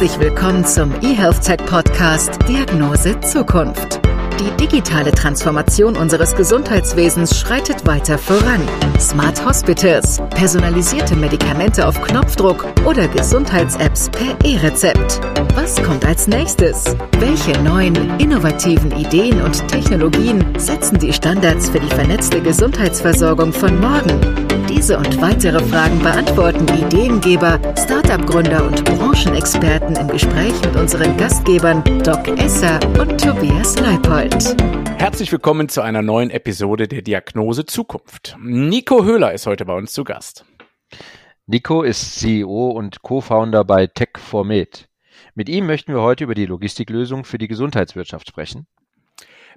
Herzlich willkommen zum eHealth Podcast Diagnose Zukunft. Die digitale Transformation unseres Gesundheitswesens schreitet weiter voran. Smart Hospitals, personalisierte Medikamente auf Knopfdruck oder Gesundheits-Apps per E-Rezept. Was kommt als nächstes? Welche neuen, innovativen Ideen und Technologien setzen die Standards für die vernetzte Gesundheitsversorgung von morgen? Diese und weitere Fragen beantworten Ideengeber, Startup-Gründer und Branchenexperten im Gespräch mit unseren Gastgebern Doc Esser und Tobias Leipold. Herzlich willkommen zu einer neuen Episode der Diagnose Zukunft. Nico Höhler ist heute bei uns zu Gast. Nico ist CEO und Co-Founder bei Tech4Med. Mit ihm möchten wir heute über die Logistiklösung für die Gesundheitswirtschaft sprechen.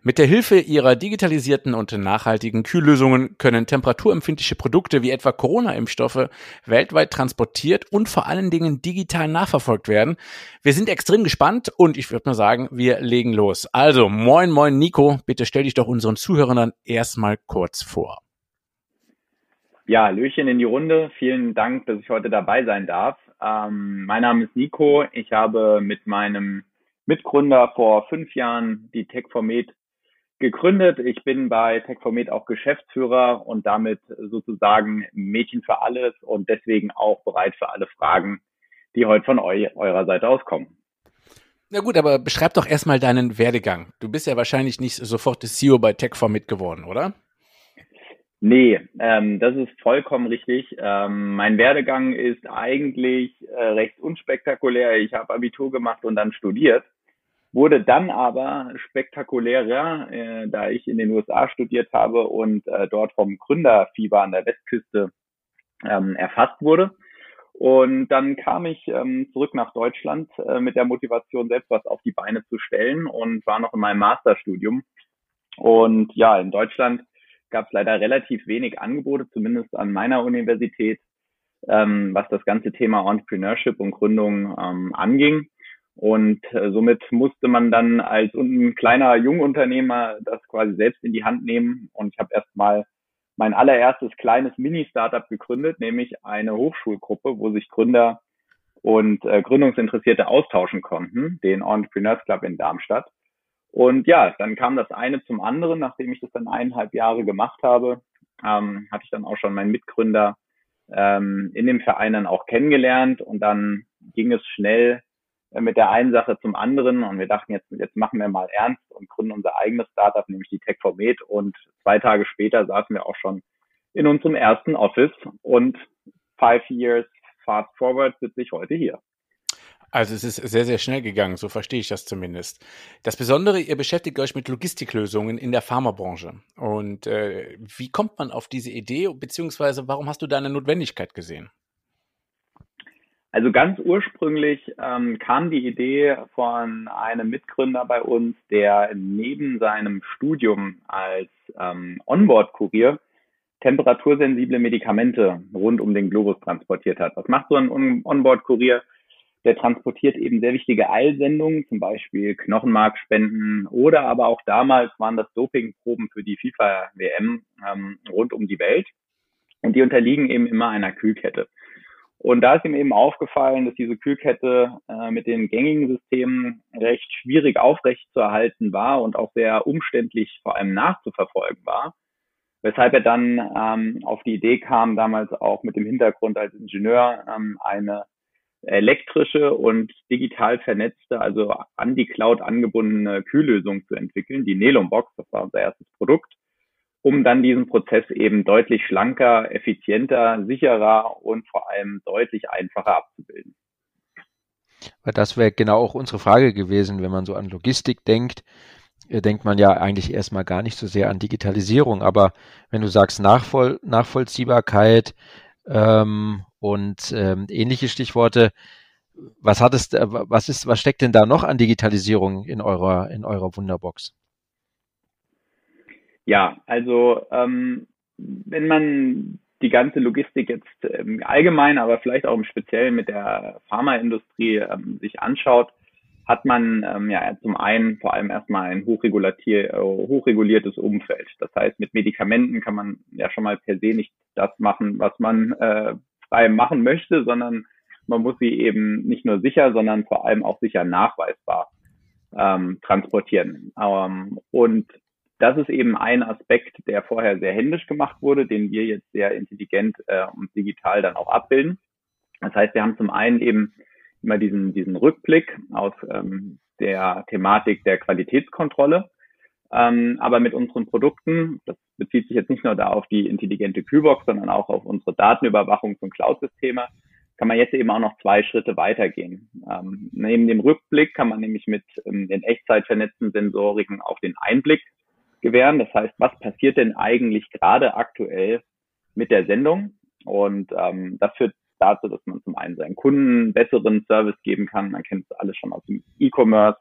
Mit der Hilfe ihrer digitalisierten und nachhaltigen Kühllösungen können temperaturempfindliche Produkte wie etwa Corona-Impfstoffe weltweit transportiert und vor allen Dingen digital nachverfolgt werden. Wir sind extrem gespannt und ich würde mal sagen, wir legen los. Also, moin, moin, Nico, bitte stell dich doch unseren Zuhörern dann erstmal kurz vor. Ja, Löchen in die Runde. Vielen Dank, dass ich heute dabei sein darf. Ähm, mein Name ist Nico. Ich habe mit meinem Mitgründer vor fünf Jahren die Tech4Med gegründet. Ich bin bei Tech4Med auch Geschäftsführer und damit sozusagen Mädchen für alles und deswegen auch bereit für alle Fragen, die heute von eu eurer Seite aus kommen. Na gut, aber beschreib doch erstmal deinen Werdegang. Du bist ja wahrscheinlich nicht sofort das CEO bei Tech4Med geworden, oder? Nee, ähm, das ist vollkommen richtig. Ähm, mein Werdegang ist eigentlich äh, recht unspektakulär. Ich habe Abitur gemacht und dann studiert wurde dann aber spektakulärer, äh, da ich in den USA studiert habe und äh, dort vom Gründerfieber an der Westküste ähm, erfasst wurde. Und dann kam ich ähm, zurück nach Deutschland äh, mit der Motivation, selbst was auf die Beine zu stellen und war noch in meinem Masterstudium. Und ja, in Deutschland gab es leider relativ wenig Angebote, zumindest an meiner Universität, ähm, was das ganze Thema Entrepreneurship und Gründung ähm, anging. Und äh, somit musste man dann als ein kleiner Jungunternehmer das quasi selbst in die Hand nehmen. Und ich habe erstmal mein allererstes kleines Mini-Startup gegründet, nämlich eine Hochschulgruppe, wo sich Gründer und äh, Gründungsinteressierte austauschen konnten, den Entrepreneurs Club in Darmstadt. Und ja, dann kam das eine zum anderen, nachdem ich das dann eineinhalb Jahre gemacht habe, ähm, hatte ich dann auch schon meinen Mitgründer ähm, in dem Verein dann auch kennengelernt und dann ging es schnell mit der einen Sache zum anderen und wir dachten jetzt, jetzt machen wir mal ernst und gründen unser eigenes Startup, nämlich die Tech4Med und zwei Tage später saßen wir auch schon in unserem ersten Office und five years fast forward sitze ich heute hier. Also es ist sehr, sehr schnell gegangen, so verstehe ich das zumindest. Das Besondere, ihr beschäftigt euch mit Logistiklösungen in der Pharmabranche. Und äh, wie kommt man auf diese Idee, beziehungsweise warum hast du da eine Notwendigkeit gesehen? Also ganz ursprünglich ähm, kam die Idee von einem Mitgründer bei uns, der neben seinem Studium als ähm, Onboard-Kurier temperatursensible Medikamente rund um den Globus transportiert hat. Was macht so ein Onboard-Kurier? Der transportiert eben sehr wichtige Eilsendungen, zum Beispiel Knochenmarkspenden oder aber auch damals waren das Dopingproben für die FIFA-WM ähm, rund um die Welt. Und die unterliegen eben immer einer Kühlkette. Und da ist ihm eben aufgefallen, dass diese Kühlkette äh, mit den gängigen Systemen recht schwierig aufrechtzuerhalten war und auch sehr umständlich vor allem nachzuverfolgen war. Weshalb er dann ähm, auf die Idee kam, damals auch mit dem Hintergrund als Ingenieur ähm, eine elektrische und digital vernetzte, also an die Cloud angebundene Kühllösung zu entwickeln, die Nelum Box, das war unser erstes Produkt um dann diesen Prozess eben deutlich schlanker, effizienter, sicherer und vor allem deutlich einfacher abzubilden. Weil das wäre genau auch unsere Frage gewesen, wenn man so an Logistik denkt, äh, denkt man ja eigentlich erstmal gar nicht so sehr an Digitalisierung. Aber wenn du sagst Nachvoll Nachvollziehbarkeit ähm, und ähm, ähnliche Stichworte, was hat es, äh, was ist, was steckt denn da noch an Digitalisierung in eurer in eurer Wunderbox? Ja, also ähm, wenn man die ganze Logistik jetzt ähm, allgemein, aber vielleicht auch im Speziellen mit der Pharmaindustrie ähm, sich anschaut, hat man ähm, ja zum einen vor allem erstmal ein hochregulatier, äh, hochreguliertes Umfeld. Das heißt, mit Medikamenten kann man ja schon mal per se nicht das machen, was man äh, frei machen möchte, sondern man muss sie eben nicht nur sicher, sondern vor allem auch sicher nachweisbar ähm, transportieren. Ähm, und das ist eben ein Aspekt, der vorher sehr händisch gemacht wurde, den wir jetzt sehr intelligent äh, und digital dann auch abbilden. Das heißt, wir haben zum einen eben immer diesen, diesen Rückblick aus ähm, der Thematik der Qualitätskontrolle. Ähm, aber mit unseren Produkten, das bezieht sich jetzt nicht nur da auf die intelligente Kühlbox, sondern auch auf unsere Datenüberwachungs- und Cloud-Systeme, kann man jetzt eben auch noch zwei Schritte weitergehen. Ähm, neben dem Rückblick kann man nämlich mit ähm, den Echtzeit Sensoriken auch den Einblick gewähren. Das heißt, was passiert denn eigentlich gerade aktuell mit der Sendung? Und ähm, das führt dazu, dass man zum einen seinen Kunden besseren Service geben kann. Man kennt es alles schon aus dem E-Commerce,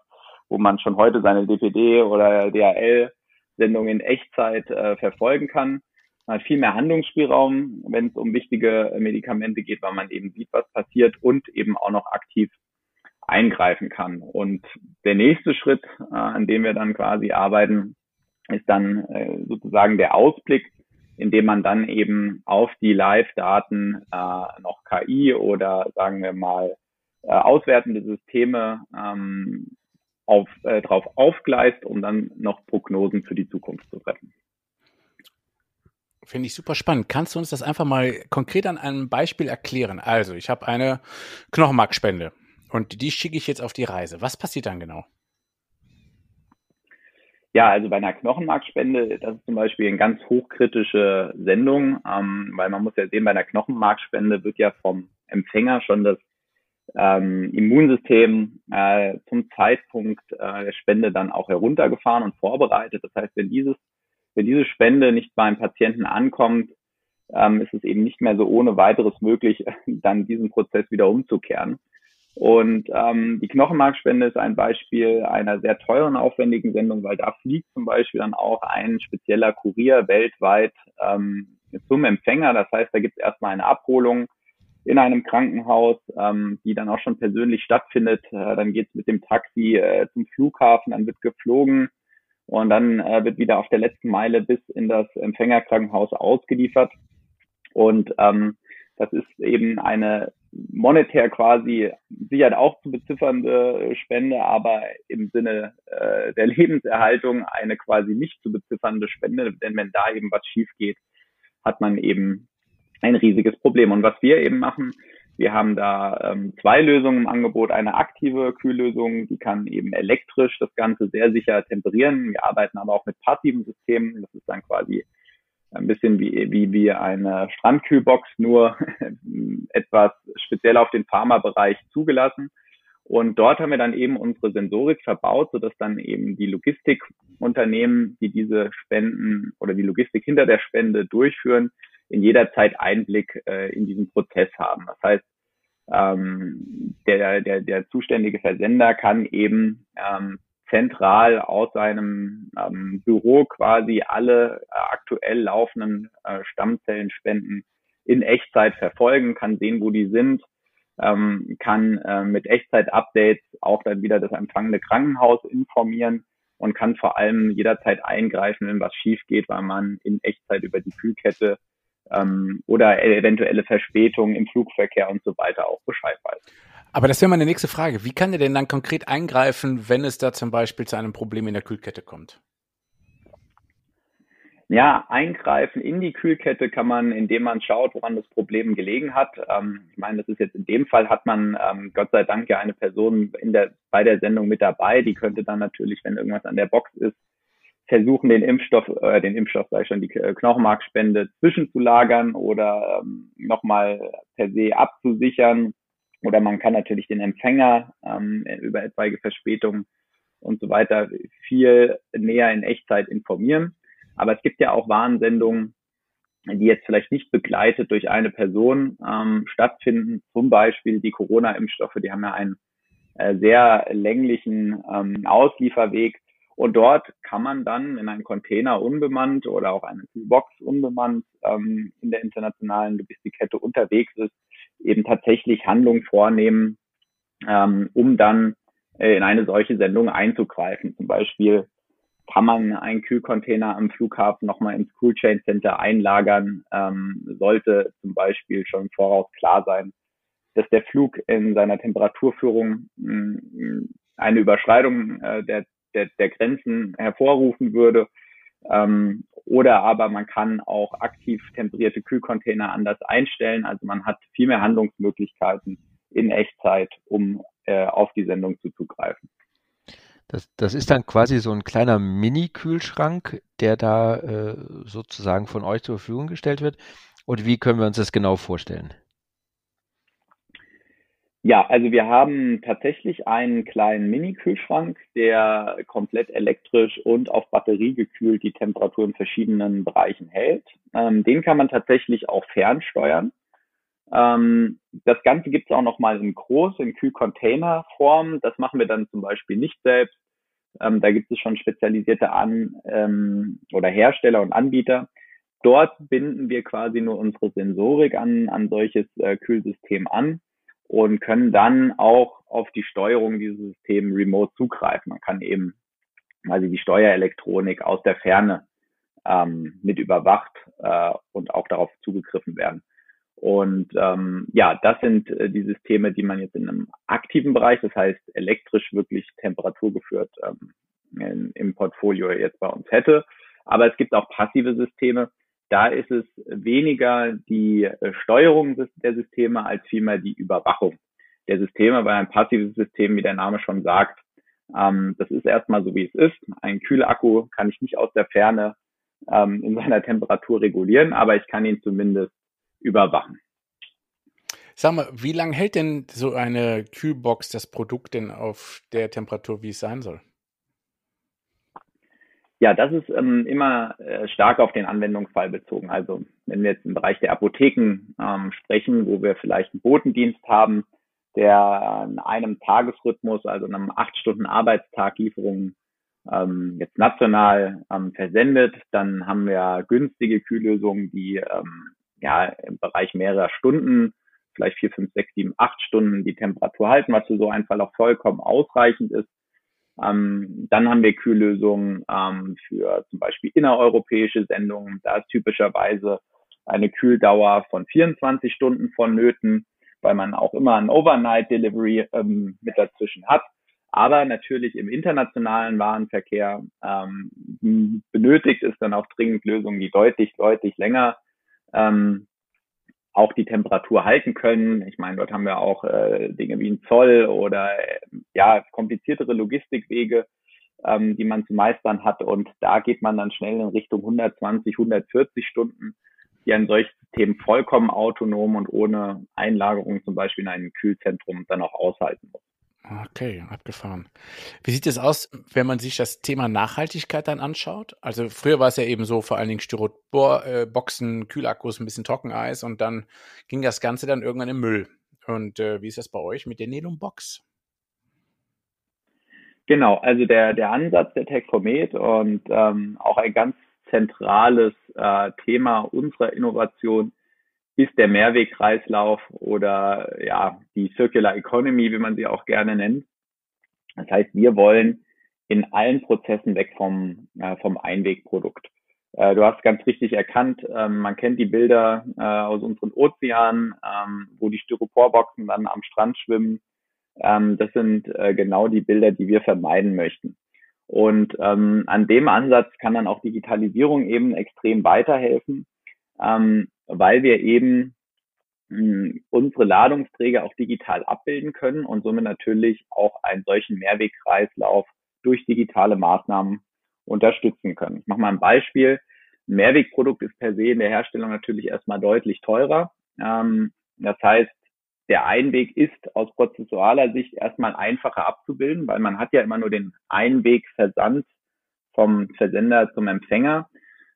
wo man schon heute seine DPD oder DHL-Sendungen in Echtzeit äh, verfolgen kann. Man hat viel mehr Handlungsspielraum, wenn es um wichtige Medikamente geht, weil man eben sieht, was passiert und eben auch noch aktiv eingreifen kann. Und der nächste Schritt, äh, an dem wir dann quasi arbeiten, ist dann äh, sozusagen der Ausblick, indem man dann eben auf die Live-Daten äh, noch KI oder sagen wir mal äh, auswertende Systeme ähm, auf, äh, drauf aufgleist, um dann noch Prognosen für die Zukunft zu treffen. Finde ich super spannend. Kannst du uns das einfach mal konkret an einem Beispiel erklären? Also, ich habe eine Knochenmarkspende und die schicke ich jetzt auf die Reise. Was passiert dann genau? Ja, also bei einer Knochenmarkspende, das ist zum Beispiel eine ganz hochkritische Sendung, ähm, weil man muss ja sehen, bei einer Knochenmarkspende wird ja vom Empfänger schon das ähm, Immunsystem äh, zum Zeitpunkt äh, der Spende dann auch heruntergefahren und vorbereitet. Das heißt, wenn dieses, wenn diese Spende nicht beim Patienten ankommt, ähm, ist es eben nicht mehr so ohne weiteres möglich, dann diesen Prozess wieder umzukehren. Und ähm, die Knochenmarkspende ist ein Beispiel einer sehr teuren, aufwendigen Sendung, weil da fliegt zum Beispiel dann auch ein spezieller Kurier weltweit ähm, zum Empfänger. Das heißt, da gibt es erstmal eine Abholung in einem Krankenhaus, ähm, die dann auch schon persönlich stattfindet. Äh, dann geht es mit dem Taxi äh, zum Flughafen, dann wird geflogen und dann äh, wird wieder auf der letzten Meile bis in das Empfängerkrankenhaus ausgeliefert. Und ähm, das ist eben eine monetär quasi sicher auch zu beziffernde Spende, aber im Sinne äh, der Lebenserhaltung eine quasi nicht zu beziffernde Spende, denn wenn da eben was schief geht, hat man eben ein riesiges Problem. Und was wir eben machen, wir haben da ähm, zwei Lösungen im Angebot. Eine aktive Kühllösung, die kann eben elektrisch das Ganze sehr sicher temperieren. Wir arbeiten aber auch mit passiven Systemen. Das ist dann quasi ein bisschen wie, wie, wie eine Strandkühlbox, nur etwas speziell auf den Pharmabereich zugelassen. Und dort haben wir dann eben unsere Sensorik verbaut, sodass dann eben die Logistikunternehmen, die diese Spenden oder die Logistik hinter der Spende durchführen, in jeder Zeit Einblick äh, in diesen Prozess haben. Das heißt, ähm, der, der, der zuständige Versender kann eben ähm, zentral aus seinem ähm, Büro quasi alle äh, aktuell laufenden äh, Stammzellenspenden in Echtzeit verfolgen, kann sehen, wo die sind, ähm, kann äh, mit Echtzeit-Updates auch dann wieder das empfangende Krankenhaus informieren und kann vor allem jederzeit eingreifen, wenn was schief geht, weil man in Echtzeit über die Kühlkette ähm, oder eventuelle Verspätungen im Flugverkehr und so weiter auch Bescheid weiß. Aber das wäre meine nächste Frage. Wie kann er denn dann konkret eingreifen, wenn es da zum Beispiel zu einem Problem in der Kühlkette kommt? Ja, eingreifen in die Kühlkette kann man, indem man schaut, woran das Problem gelegen hat. Ähm, ich meine, das ist jetzt in dem Fall hat man ähm, Gott sei Dank ja eine Person in der, bei der Sendung mit dabei. Die könnte dann natürlich, wenn irgendwas an der Box ist, versuchen, den Impfstoff, äh, den Impfstoff, ich schon, die Knochenmarkspende zwischenzulagern oder ähm, nochmal per se abzusichern oder man kann natürlich den Empfänger ähm, über etwaige Verspätungen und so weiter viel näher in Echtzeit informieren. Aber es gibt ja auch Warnsendungen, die jetzt vielleicht nicht begleitet durch eine Person ähm, stattfinden. Zum Beispiel die Corona-Impfstoffe, die haben ja einen äh, sehr länglichen ähm, Auslieferweg. Und dort kann man dann, wenn ein Container unbemannt oder auch eine Box unbemannt ähm, in der internationalen Logistikkette unterwegs ist, eben tatsächlich Handlungen vornehmen, ähm, um dann äh, in eine solche Sendung einzugreifen. Zum Beispiel kann man einen Kühlcontainer am Flughafen nochmal ins Cool Chain Center einlagern, ähm, sollte zum Beispiel schon voraus klar sein, dass der Flug in seiner Temperaturführung mh, mm, eine Überschreitung äh, der, der, der Grenzen hervorrufen würde. Ähm, oder aber man kann auch aktiv temperierte Kühlcontainer anders einstellen. Also man hat viel mehr Handlungsmöglichkeiten in Echtzeit, um äh, auf die Sendung zuzugreifen. Das, das ist dann quasi so ein kleiner Mini-Kühlschrank, der da äh, sozusagen von euch zur Verfügung gestellt wird. Und wie können wir uns das genau vorstellen? Ja, also wir haben tatsächlich einen kleinen Mini-Kühlschrank, der komplett elektrisch und auf Batterie gekühlt die Temperatur in verschiedenen Bereichen hält. Ähm, den kann man tatsächlich auch fernsteuern. Ähm, das Ganze gibt es auch nochmal in groß, in Kühlcontainer-Form. Das machen wir dann zum Beispiel nicht selbst. Ähm, da gibt es schon spezialisierte An- ähm, oder Hersteller und Anbieter. Dort binden wir quasi nur unsere Sensorik an, an solches äh, Kühlsystem an und können dann auch auf die Steuerung dieses Systems remote zugreifen. Man kann eben also die Steuerelektronik aus der Ferne ähm, mit überwacht äh, und auch darauf zugegriffen werden. Und ähm, ja, das sind äh, die Systeme, die man jetzt in einem aktiven Bereich, das heißt elektrisch wirklich temperaturgeführt ähm, in, im Portfolio jetzt bei uns hätte. Aber es gibt auch passive Systeme, da ist es weniger die äh, Steuerung der Systeme als vielmehr die Überwachung der Systeme, weil ein passives System, wie der Name schon sagt, ähm, das ist erstmal so, wie es ist. Ein Kühlakku kann ich nicht aus der Ferne ähm, in seiner Temperatur regulieren, aber ich kann ihn zumindest überwachen. Sag mal, wie lange hält denn so eine Kühlbox das Produkt denn auf der Temperatur, wie es sein soll? Ja, das ist ähm, immer äh, stark auf den Anwendungsfall bezogen. Also wenn wir jetzt im Bereich der Apotheken ähm, sprechen, wo wir vielleicht einen Botendienst haben, der in einem Tagesrhythmus, also in einem acht Stunden Arbeitstag Lieferungen ähm, jetzt national ähm, versendet, dann haben wir günstige Kühllösungen, die ähm, ja im Bereich mehrerer Stunden, vielleicht vier, fünf, sechs, sieben, acht Stunden die Temperatur halten, was für so einen Fall auch vollkommen ausreichend ist. Ähm, dann haben wir Kühllösungen ähm, für zum Beispiel innereuropäische Sendungen. Da ist typischerweise eine Kühldauer von 24 Stunden vonnöten, weil man auch immer ein Overnight Delivery ähm, mit dazwischen hat. Aber natürlich im internationalen Warenverkehr ähm, benötigt es dann auch dringend Lösungen, die deutlich, deutlich länger ähm, auch die Temperatur halten können. Ich meine, dort haben wir auch äh, Dinge wie ein Zoll oder äh, ja kompliziertere Logistikwege, ähm, die man zu meistern hat. Und da geht man dann schnell in Richtung 120, 140 Stunden, die ein solches System vollkommen autonom und ohne Einlagerung zum Beispiel in einem Kühlzentrum dann auch aushalten muss. Okay, abgefahren. Wie sieht es aus, wenn man sich das Thema Nachhaltigkeit dann anschaut? Also früher war es ja eben so, vor allen Dingen Styroporboxen, äh, Kühlakkus, ein bisschen Trockeneis und dann ging das Ganze dann irgendwann im Müll. Und äh, wie ist das bei euch mit der Nelum-Box? Genau, also der, der Ansatz der Techcomet und ähm, auch ein ganz zentrales äh, Thema unserer Innovation ist der Mehrwegkreislauf oder ja, die Circular Economy, wie man sie auch gerne nennt. Das heißt, wir wollen in allen Prozessen weg vom, äh, vom Einwegprodukt. Äh, du hast ganz richtig erkannt, ähm, man kennt die Bilder äh, aus unseren Ozeanen, ähm, wo die Styroporboxen dann am Strand schwimmen. Ähm, das sind äh, genau die Bilder, die wir vermeiden möchten. Und ähm, an dem Ansatz kann dann auch Digitalisierung eben extrem weiterhelfen, ähm, weil wir eben hm, unsere Ladungsträger auch digital abbilden können und somit natürlich auch einen solchen Mehrwegkreislauf durch digitale Maßnahmen unterstützen können. Ich mache mal ein Beispiel. Ein Mehrwegprodukt ist per se in der Herstellung natürlich erstmal deutlich teurer. Ähm, das heißt, der Einweg ist aus prozessualer Sicht erstmal einfacher abzubilden, weil man hat ja immer nur den Einwegversand vom Versender zum Empfänger.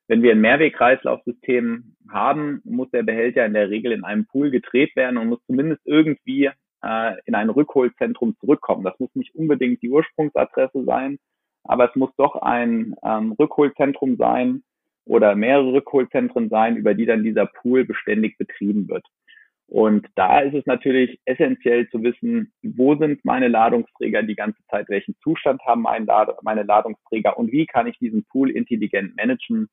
Wenn wir ein Mehrwegkreislaufsystem haben, muss der Behälter in der Regel in einem Pool gedreht werden und muss zumindest irgendwie äh, in ein Rückholzentrum zurückkommen. Das muss nicht unbedingt die Ursprungsadresse sein, aber es muss doch ein ähm, Rückholzentrum sein oder mehrere Rückholzentren sein, über die dann dieser Pool beständig betrieben wird. Und da ist es natürlich essentiell zu wissen, wo sind meine Ladungsträger die ganze Zeit, welchen Zustand haben meine Ladungsträger und wie kann ich diesen Pool intelligent managen,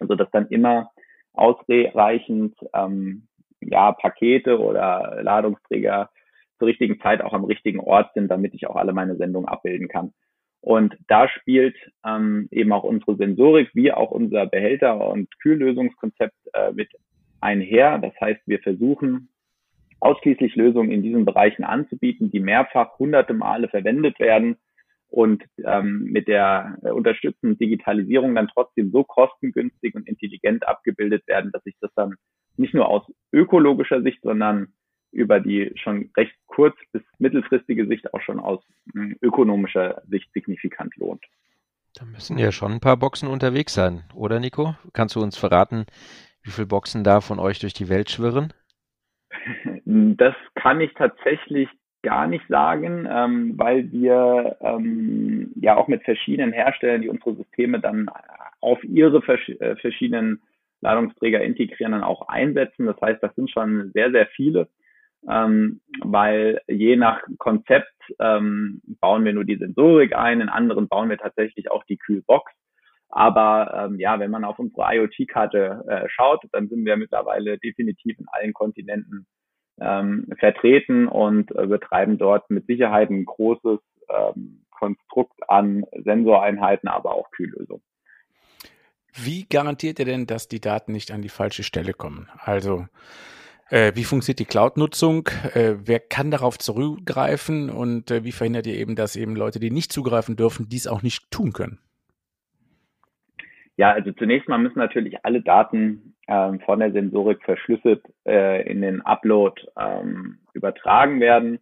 also dass dann immer ausreichend ähm, ja, Pakete oder Ladungsträger zur richtigen Zeit auch am richtigen Ort sind, damit ich auch alle meine Sendungen abbilden kann. Und da spielt ähm, eben auch unsere Sensorik wie auch unser Behälter- und Kühllösungskonzept äh, mit einher. Das heißt, wir versuchen ausschließlich Lösungen in diesen Bereichen anzubieten, die mehrfach hunderte Male verwendet werden und ähm, mit der äh, unterstützenden Digitalisierung dann trotzdem so kostengünstig und intelligent abgebildet werden, dass sich das dann nicht nur aus ökologischer Sicht, sondern über die schon recht kurz- bis mittelfristige Sicht auch schon aus hm, ökonomischer Sicht signifikant lohnt. Da müssen ja schon ein paar Boxen unterwegs sein, oder Nico? Kannst du uns verraten, wie viele Boxen da von euch durch die Welt schwirren? Das kann ich tatsächlich gar nicht sagen, ähm, weil wir ähm, ja auch mit verschiedenen Herstellern, die unsere Systeme dann auf ihre vers äh, verschiedenen Ladungsträger integrieren, dann auch einsetzen. Das heißt, das sind schon sehr, sehr viele, ähm, weil je nach Konzept ähm, bauen wir nur die Sensorik ein, in anderen bauen wir tatsächlich auch die Kühlbox. Aber ähm, ja, wenn man auf unsere IoT-Karte äh, schaut, dann sind wir mittlerweile definitiv in allen Kontinenten ähm, vertreten und äh, betreiben dort mit Sicherheit ein großes ähm, Konstrukt an Sensoreinheiten, aber auch Kühllösungen. Wie garantiert ihr denn, dass die Daten nicht an die falsche Stelle kommen? Also äh, wie funktioniert die Cloud-Nutzung? Äh, wer kann darauf zurückgreifen? Und äh, wie verhindert ihr eben, dass eben Leute, die nicht zugreifen dürfen, dies auch nicht tun können? Ja, also zunächst mal müssen natürlich alle Daten ähm, von der Sensorik verschlüsselt äh, in den Upload ähm, übertragen werden.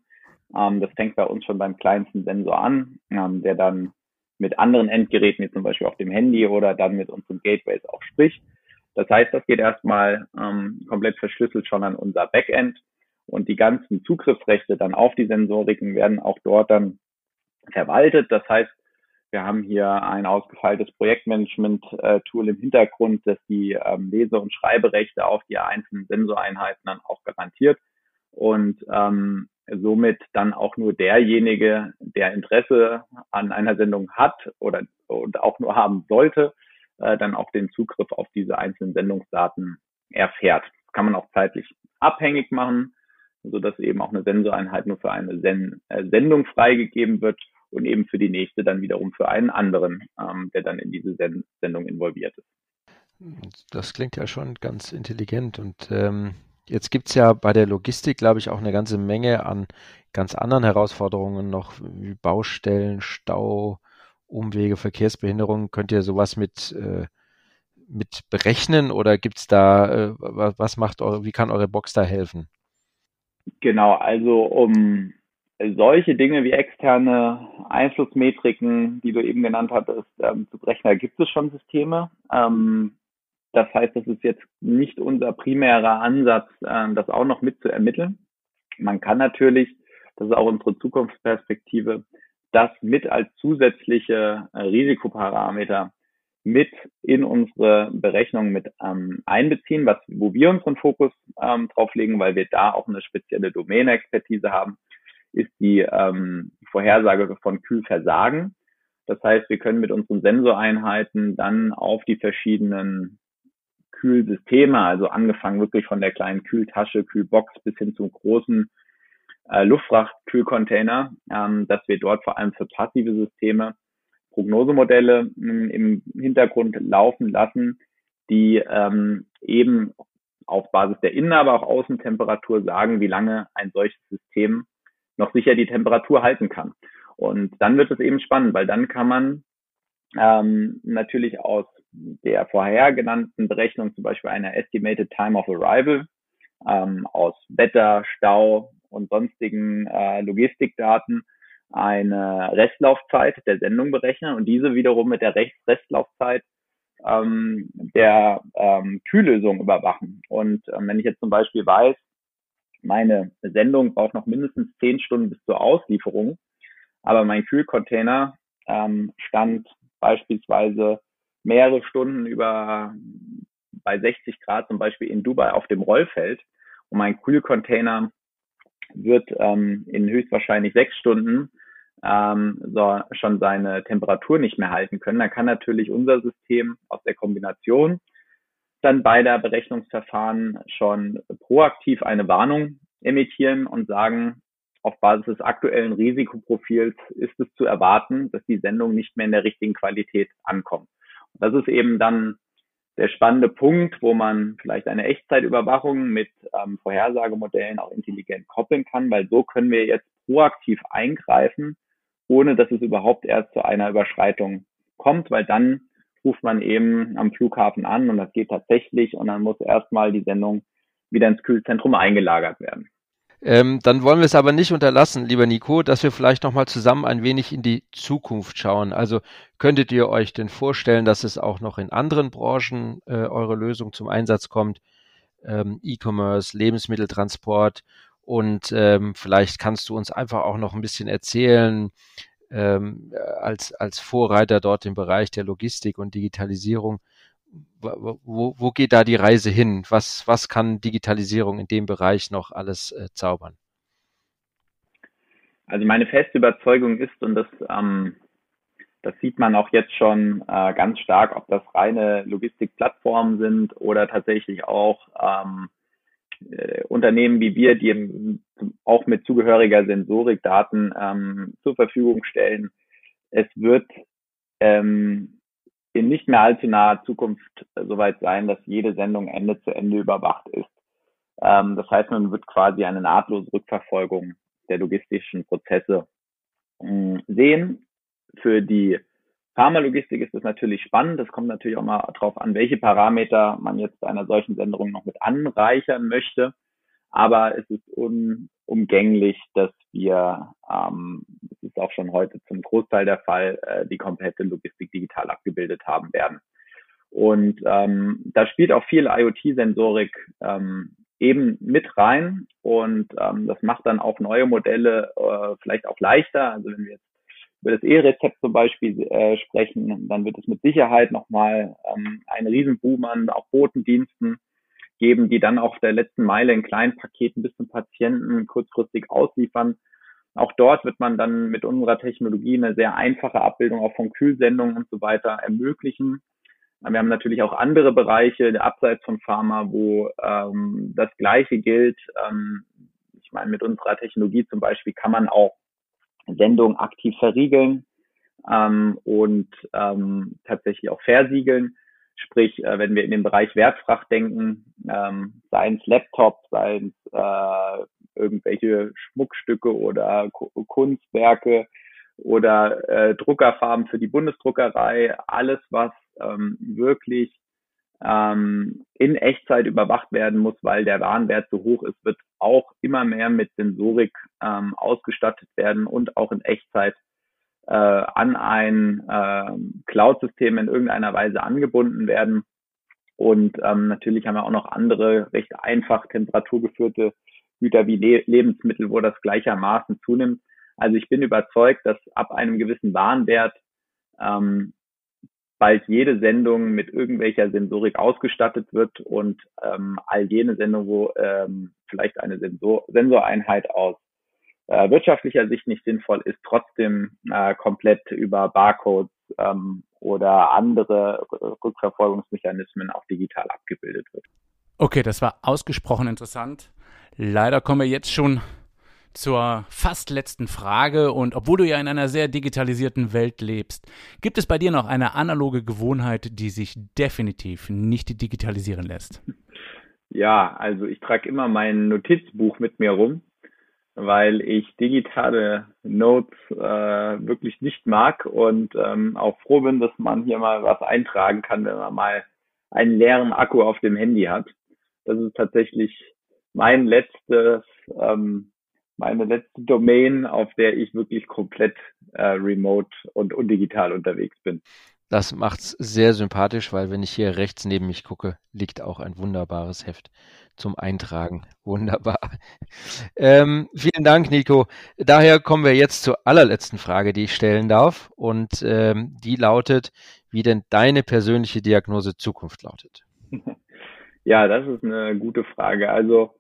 Ähm, das fängt bei uns schon beim kleinsten Sensor an, ähm, der dann mit anderen Endgeräten, wie zum Beispiel auch dem Handy oder dann mit unseren Gateways auch spricht. Das heißt, das geht erstmal ähm, komplett verschlüsselt schon an unser Backend und die ganzen Zugriffsrechte dann auf die Sensoriken werden auch dort dann verwaltet. Das heißt, wir haben hier ein ausgefeiltes Projektmanagement-Tool im Hintergrund, das die ähm, Lese- und Schreiberechte auf die einzelnen Sensoreinheiten dann auch garantiert und ähm, somit dann auch nur derjenige, der Interesse an einer Sendung hat oder und auch nur haben sollte, äh, dann auch den Zugriff auf diese einzelnen Sendungsdaten erfährt. Das kann man auch zeitlich abhängig machen, so dass eben auch eine Sensoreinheit nur für eine Sen äh, Sendung freigegeben wird und eben für die nächste dann wiederum für einen anderen, ähm, der dann in diese Send Sendung involviert ist. Das klingt ja schon ganz intelligent und ähm, jetzt gibt es ja bei der Logistik, glaube ich, auch eine ganze Menge an ganz anderen Herausforderungen noch, wie Baustellen, Stau, Umwege, Verkehrsbehinderung. Könnt ihr sowas mit, äh, mit berechnen oder gibt es da, äh, was macht eure, wie kann eure Box da helfen? Genau, also um solche Dinge wie externe Einflussmetriken, die du eben genannt hattest, ähm, zu berechnen, da gibt es schon Systeme. Ähm, das heißt, das ist jetzt nicht unser primärer Ansatz, äh, das auch noch mit zu ermitteln. Man kann natürlich, das ist auch unsere Zukunftsperspektive, das mit als zusätzliche äh, Risikoparameter mit in unsere Berechnung mit ähm, einbeziehen, was, wo wir unseren Fokus ähm, drauf legen, weil wir da auch eine spezielle Domänexpertise haben ist die ähm, Vorhersage von Kühlversagen. Das heißt, wir können mit unseren Sensoreinheiten dann auf die verschiedenen Kühlsysteme, also angefangen wirklich von der kleinen Kühltasche, Kühlbox bis hin zum großen äh, Luftfrachtkühlcontainer, ähm, dass wir dort vor allem für passive Systeme Prognosemodelle mh, hm, im Hintergrund laufen lassen, die ähm, eben auf Basis der Innen-, aber auch Außentemperatur sagen, wie lange ein solches System noch sicher die Temperatur halten kann. Und dann wird es eben spannend, weil dann kann man ähm, natürlich aus der vorher genannten Berechnung, zum Beispiel einer Estimated Time of Arrival, ähm, aus Wetter, Stau und sonstigen äh, Logistikdaten eine Restlaufzeit der Sendung berechnen und diese wiederum mit der Restlaufzeit ähm, der ähm, Kühllösung überwachen. Und ähm, wenn ich jetzt zum Beispiel weiß, meine Sendung braucht noch mindestens zehn Stunden bis zur Auslieferung. Aber mein Kühlcontainer ähm, stand beispielsweise mehrere Stunden über bei 60 Grad zum Beispiel in Dubai auf dem Rollfeld. Und mein Kühlcontainer wird ähm, in höchstwahrscheinlich sechs Stunden ähm, so schon seine Temperatur nicht mehr halten können. Dann kann natürlich unser System aus der Kombination dann bei der Berechnungsverfahren schon proaktiv eine Warnung emittieren und sagen, auf Basis des aktuellen Risikoprofils ist es zu erwarten, dass die Sendung nicht mehr in der richtigen Qualität ankommt. Und das ist eben dann der spannende Punkt, wo man vielleicht eine Echtzeitüberwachung mit ähm, Vorhersagemodellen auch intelligent koppeln kann, weil so können wir jetzt proaktiv eingreifen, ohne dass es überhaupt erst zu einer Überschreitung kommt, weil dann ruft man eben am Flughafen an und das geht tatsächlich und dann muss erstmal die Sendung wieder ins Kühlzentrum eingelagert werden. Ähm, dann wollen wir es aber nicht unterlassen, lieber Nico, dass wir vielleicht nochmal zusammen ein wenig in die Zukunft schauen. Also könntet ihr euch denn vorstellen, dass es auch noch in anderen Branchen äh, eure Lösung zum Einsatz kommt? Ähm, E-Commerce, Lebensmitteltransport und ähm, vielleicht kannst du uns einfach auch noch ein bisschen erzählen, ähm, als, als Vorreiter dort im Bereich der Logistik und Digitalisierung, wo, wo geht da die Reise hin? Was, was kann Digitalisierung in dem Bereich noch alles äh, zaubern? Also meine feste Überzeugung ist, und das, ähm, das sieht man auch jetzt schon äh, ganz stark, ob das reine Logistikplattformen sind oder tatsächlich auch ähm, äh, Unternehmen wie wir, die auch mit zugehöriger Sensorik Daten ähm, zur Verfügung stellen. Es wird ähm, in nicht mehr allzu naher Zukunft soweit sein, dass jede Sendung Ende zu Ende überwacht ist. Ähm, das heißt, man wird quasi eine nahtlose Rückverfolgung der logistischen Prozesse äh, sehen. Für die Pharmalogistik ist das natürlich spannend. Es kommt natürlich auch mal darauf an, welche Parameter man jetzt einer solchen Sendung noch mit anreichern möchte. Aber es ist unumgänglich, dass wir, ähm, das ist auch schon heute zum Großteil der Fall, äh, die komplette Logistik digital abgebildet haben werden. Und ähm, da spielt auch viel IoT-Sensorik ähm, eben mit rein und ähm, das macht dann auch neue Modelle äh, vielleicht auch leichter. Also wenn wir jetzt über das E-Rezept zum Beispiel äh, sprechen, dann wird es mit Sicherheit nochmal ähm, einen Riesenboom an auch Botendiensten geben, die dann auf der letzten Meile in kleinen Paketen bis zum Patienten kurzfristig ausliefern. Auch dort wird man dann mit unserer Technologie eine sehr einfache Abbildung auch von Kühlsendungen und so weiter ermöglichen. Wir haben natürlich auch andere Bereiche, abseits von Pharma, wo ähm, das Gleiche gilt. Ähm, ich meine, mit unserer Technologie zum Beispiel kann man auch Sendungen aktiv verriegeln ähm, und ähm, tatsächlich auch versiegeln. Sprich, äh, wenn wir in den Bereich Wertfracht denken, ähm, seien es Laptops, seien es äh, irgendwelche Schmuckstücke oder Kunstwerke oder äh, Druckerfarben für die Bundesdruckerei, alles, was ähm, wirklich ähm, in Echtzeit überwacht werden muss, weil der Warenwert so hoch ist, wird auch immer mehr mit Sensorik ähm, ausgestattet werden und auch in Echtzeit äh, an ein äh, Cloud-System in irgendeiner Weise angebunden werden. Und ähm, natürlich haben wir auch noch andere recht einfach temperaturgeführte Güter wie Le Lebensmittel, wo das gleichermaßen zunimmt. Also ich bin überzeugt, dass ab einem gewissen Warenwert ähm, bald jede Sendung mit irgendwelcher Sensorik ausgestattet wird und ähm, all jene Sendungen, wo ähm, vielleicht eine Sensor Sensoreinheit aus äh, wirtschaftlicher Sicht nicht sinnvoll ist, trotzdem äh, komplett über Barcodes ähm, oder andere Rückverfolgungsmechanismen auch digital abgebildet wird. Okay, das war ausgesprochen interessant. Leider kommen wir jetzt schon zur fast letzten Frage. Und obwohl du ja in einer sehr digitalisierten Welt lebst, gibt es bei dir noch eine analoge Gewohnheit, die sich definitiv nicht digitalisieren lässt? Ja, also ich trage immer mein Notizbuch mit mir rum weil ich digitale Notes äh, wirklich nicht mag und ähm, auch froh bin, dass man hier mal was eintragen kann, wenn man mal einen leeren Akku auf dem Handy hat. Das ist tatsächlich mein letztes, ähm, meine letzte Domain, auf der ich wirklich komplett äh, remote und undigital unterwegs bin. Das macht's sehr sympathisch, weil wenn ich hier rechts neben mich gucke, liegt auch ein wunderbares Heft zum Eintragen. Wunderbar. Ähm, vielen Dank, Nico. Daher kommen wir jetzt zur allerletzten Frage, die ich stellen darf. Und ähm, die lautet, wie denn deine persönliche Diagnose Zukunft lautet. Ja, das ist eine gute Frage. Also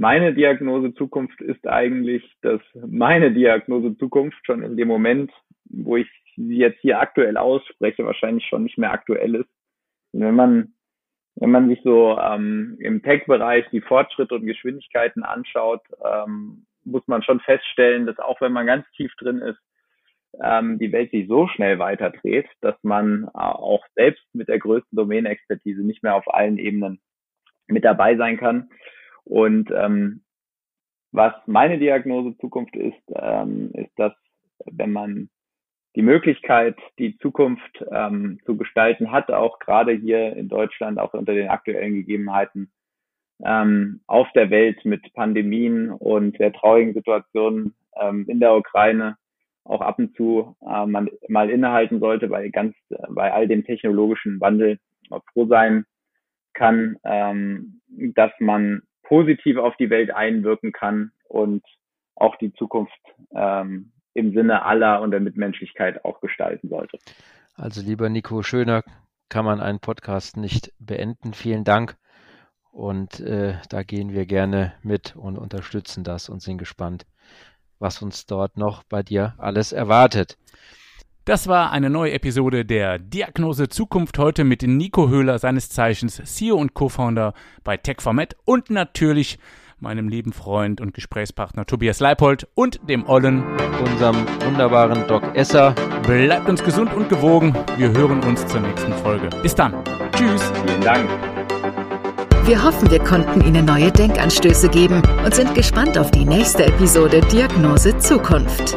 meine Diagnose Zukunft ist eigentlich, dass meine Diagnose Zukunft schon in dem Moment, wo ich sie jetzt hier aktuell ausspreche, wahrscheinlich schon nicht mehr aktuell ist. Und wenn man wenn man sich so ähm, im Tech-Bereich die Fortschritte und Geschwindigkeiten anschaut, ähm, muss man schon feststellen, dass auch wenn man ganz tief drin ist, ähm, die Welt sich so schnell weiterdreht, dass man äh, auch selbst mit der größten Domänexpertise nicht mehr auf allen Ebenen mit dabei sein kann. Und ähm, was meine Diagnose Zukunft ist, ähm, ist, dass wenn man die Möglichkeit, die Zukunft ähm, zu gestalten hat, auch gerade hier in Deutschland, auch unter den aktuellen Gegebenheiten ähm, auf der Welt mit Pandemien und sehr traurigen Situationen ähm, in der Ukraine auch ab und zu äh, man mal innehalten sollte bei ganz bei all dem technologischen Wandel froh sein kann, ähm, dass man positiv auf die Welt einwirken kann und auch die Zukunft ähm, im Sinne aller und der Mitmenschlichkeit auch gestalten sollte. Also lieber Nico Schöner, kann man einen Podcast nicht beenden. Vielen Dank. Und äh, da gehen wir gerne mit und unterstützen das und sind gespannt, was uns dort noch bei dir alles erwartet. Das war eine neue Episode der Diagnose Zukunft heute mit Nico Höhler, seines Zeichens CEO und Co-Founder bei TechFormat und natürlich meinem lieben Freund und Gesprächspartner Tobias Leipold und dem Ollen, unserem wunderbaren Doc Esser. Bleibt uns gesund und gewogen. Wir hören uns zur nächsten Folge. Bis dann. Tschüss. Vielen Dank. Wir hoffen, wir konnten Ihnen neue Denkanstöße geben und sind gespannt auf die nächste Episode Diagnose Zukunft.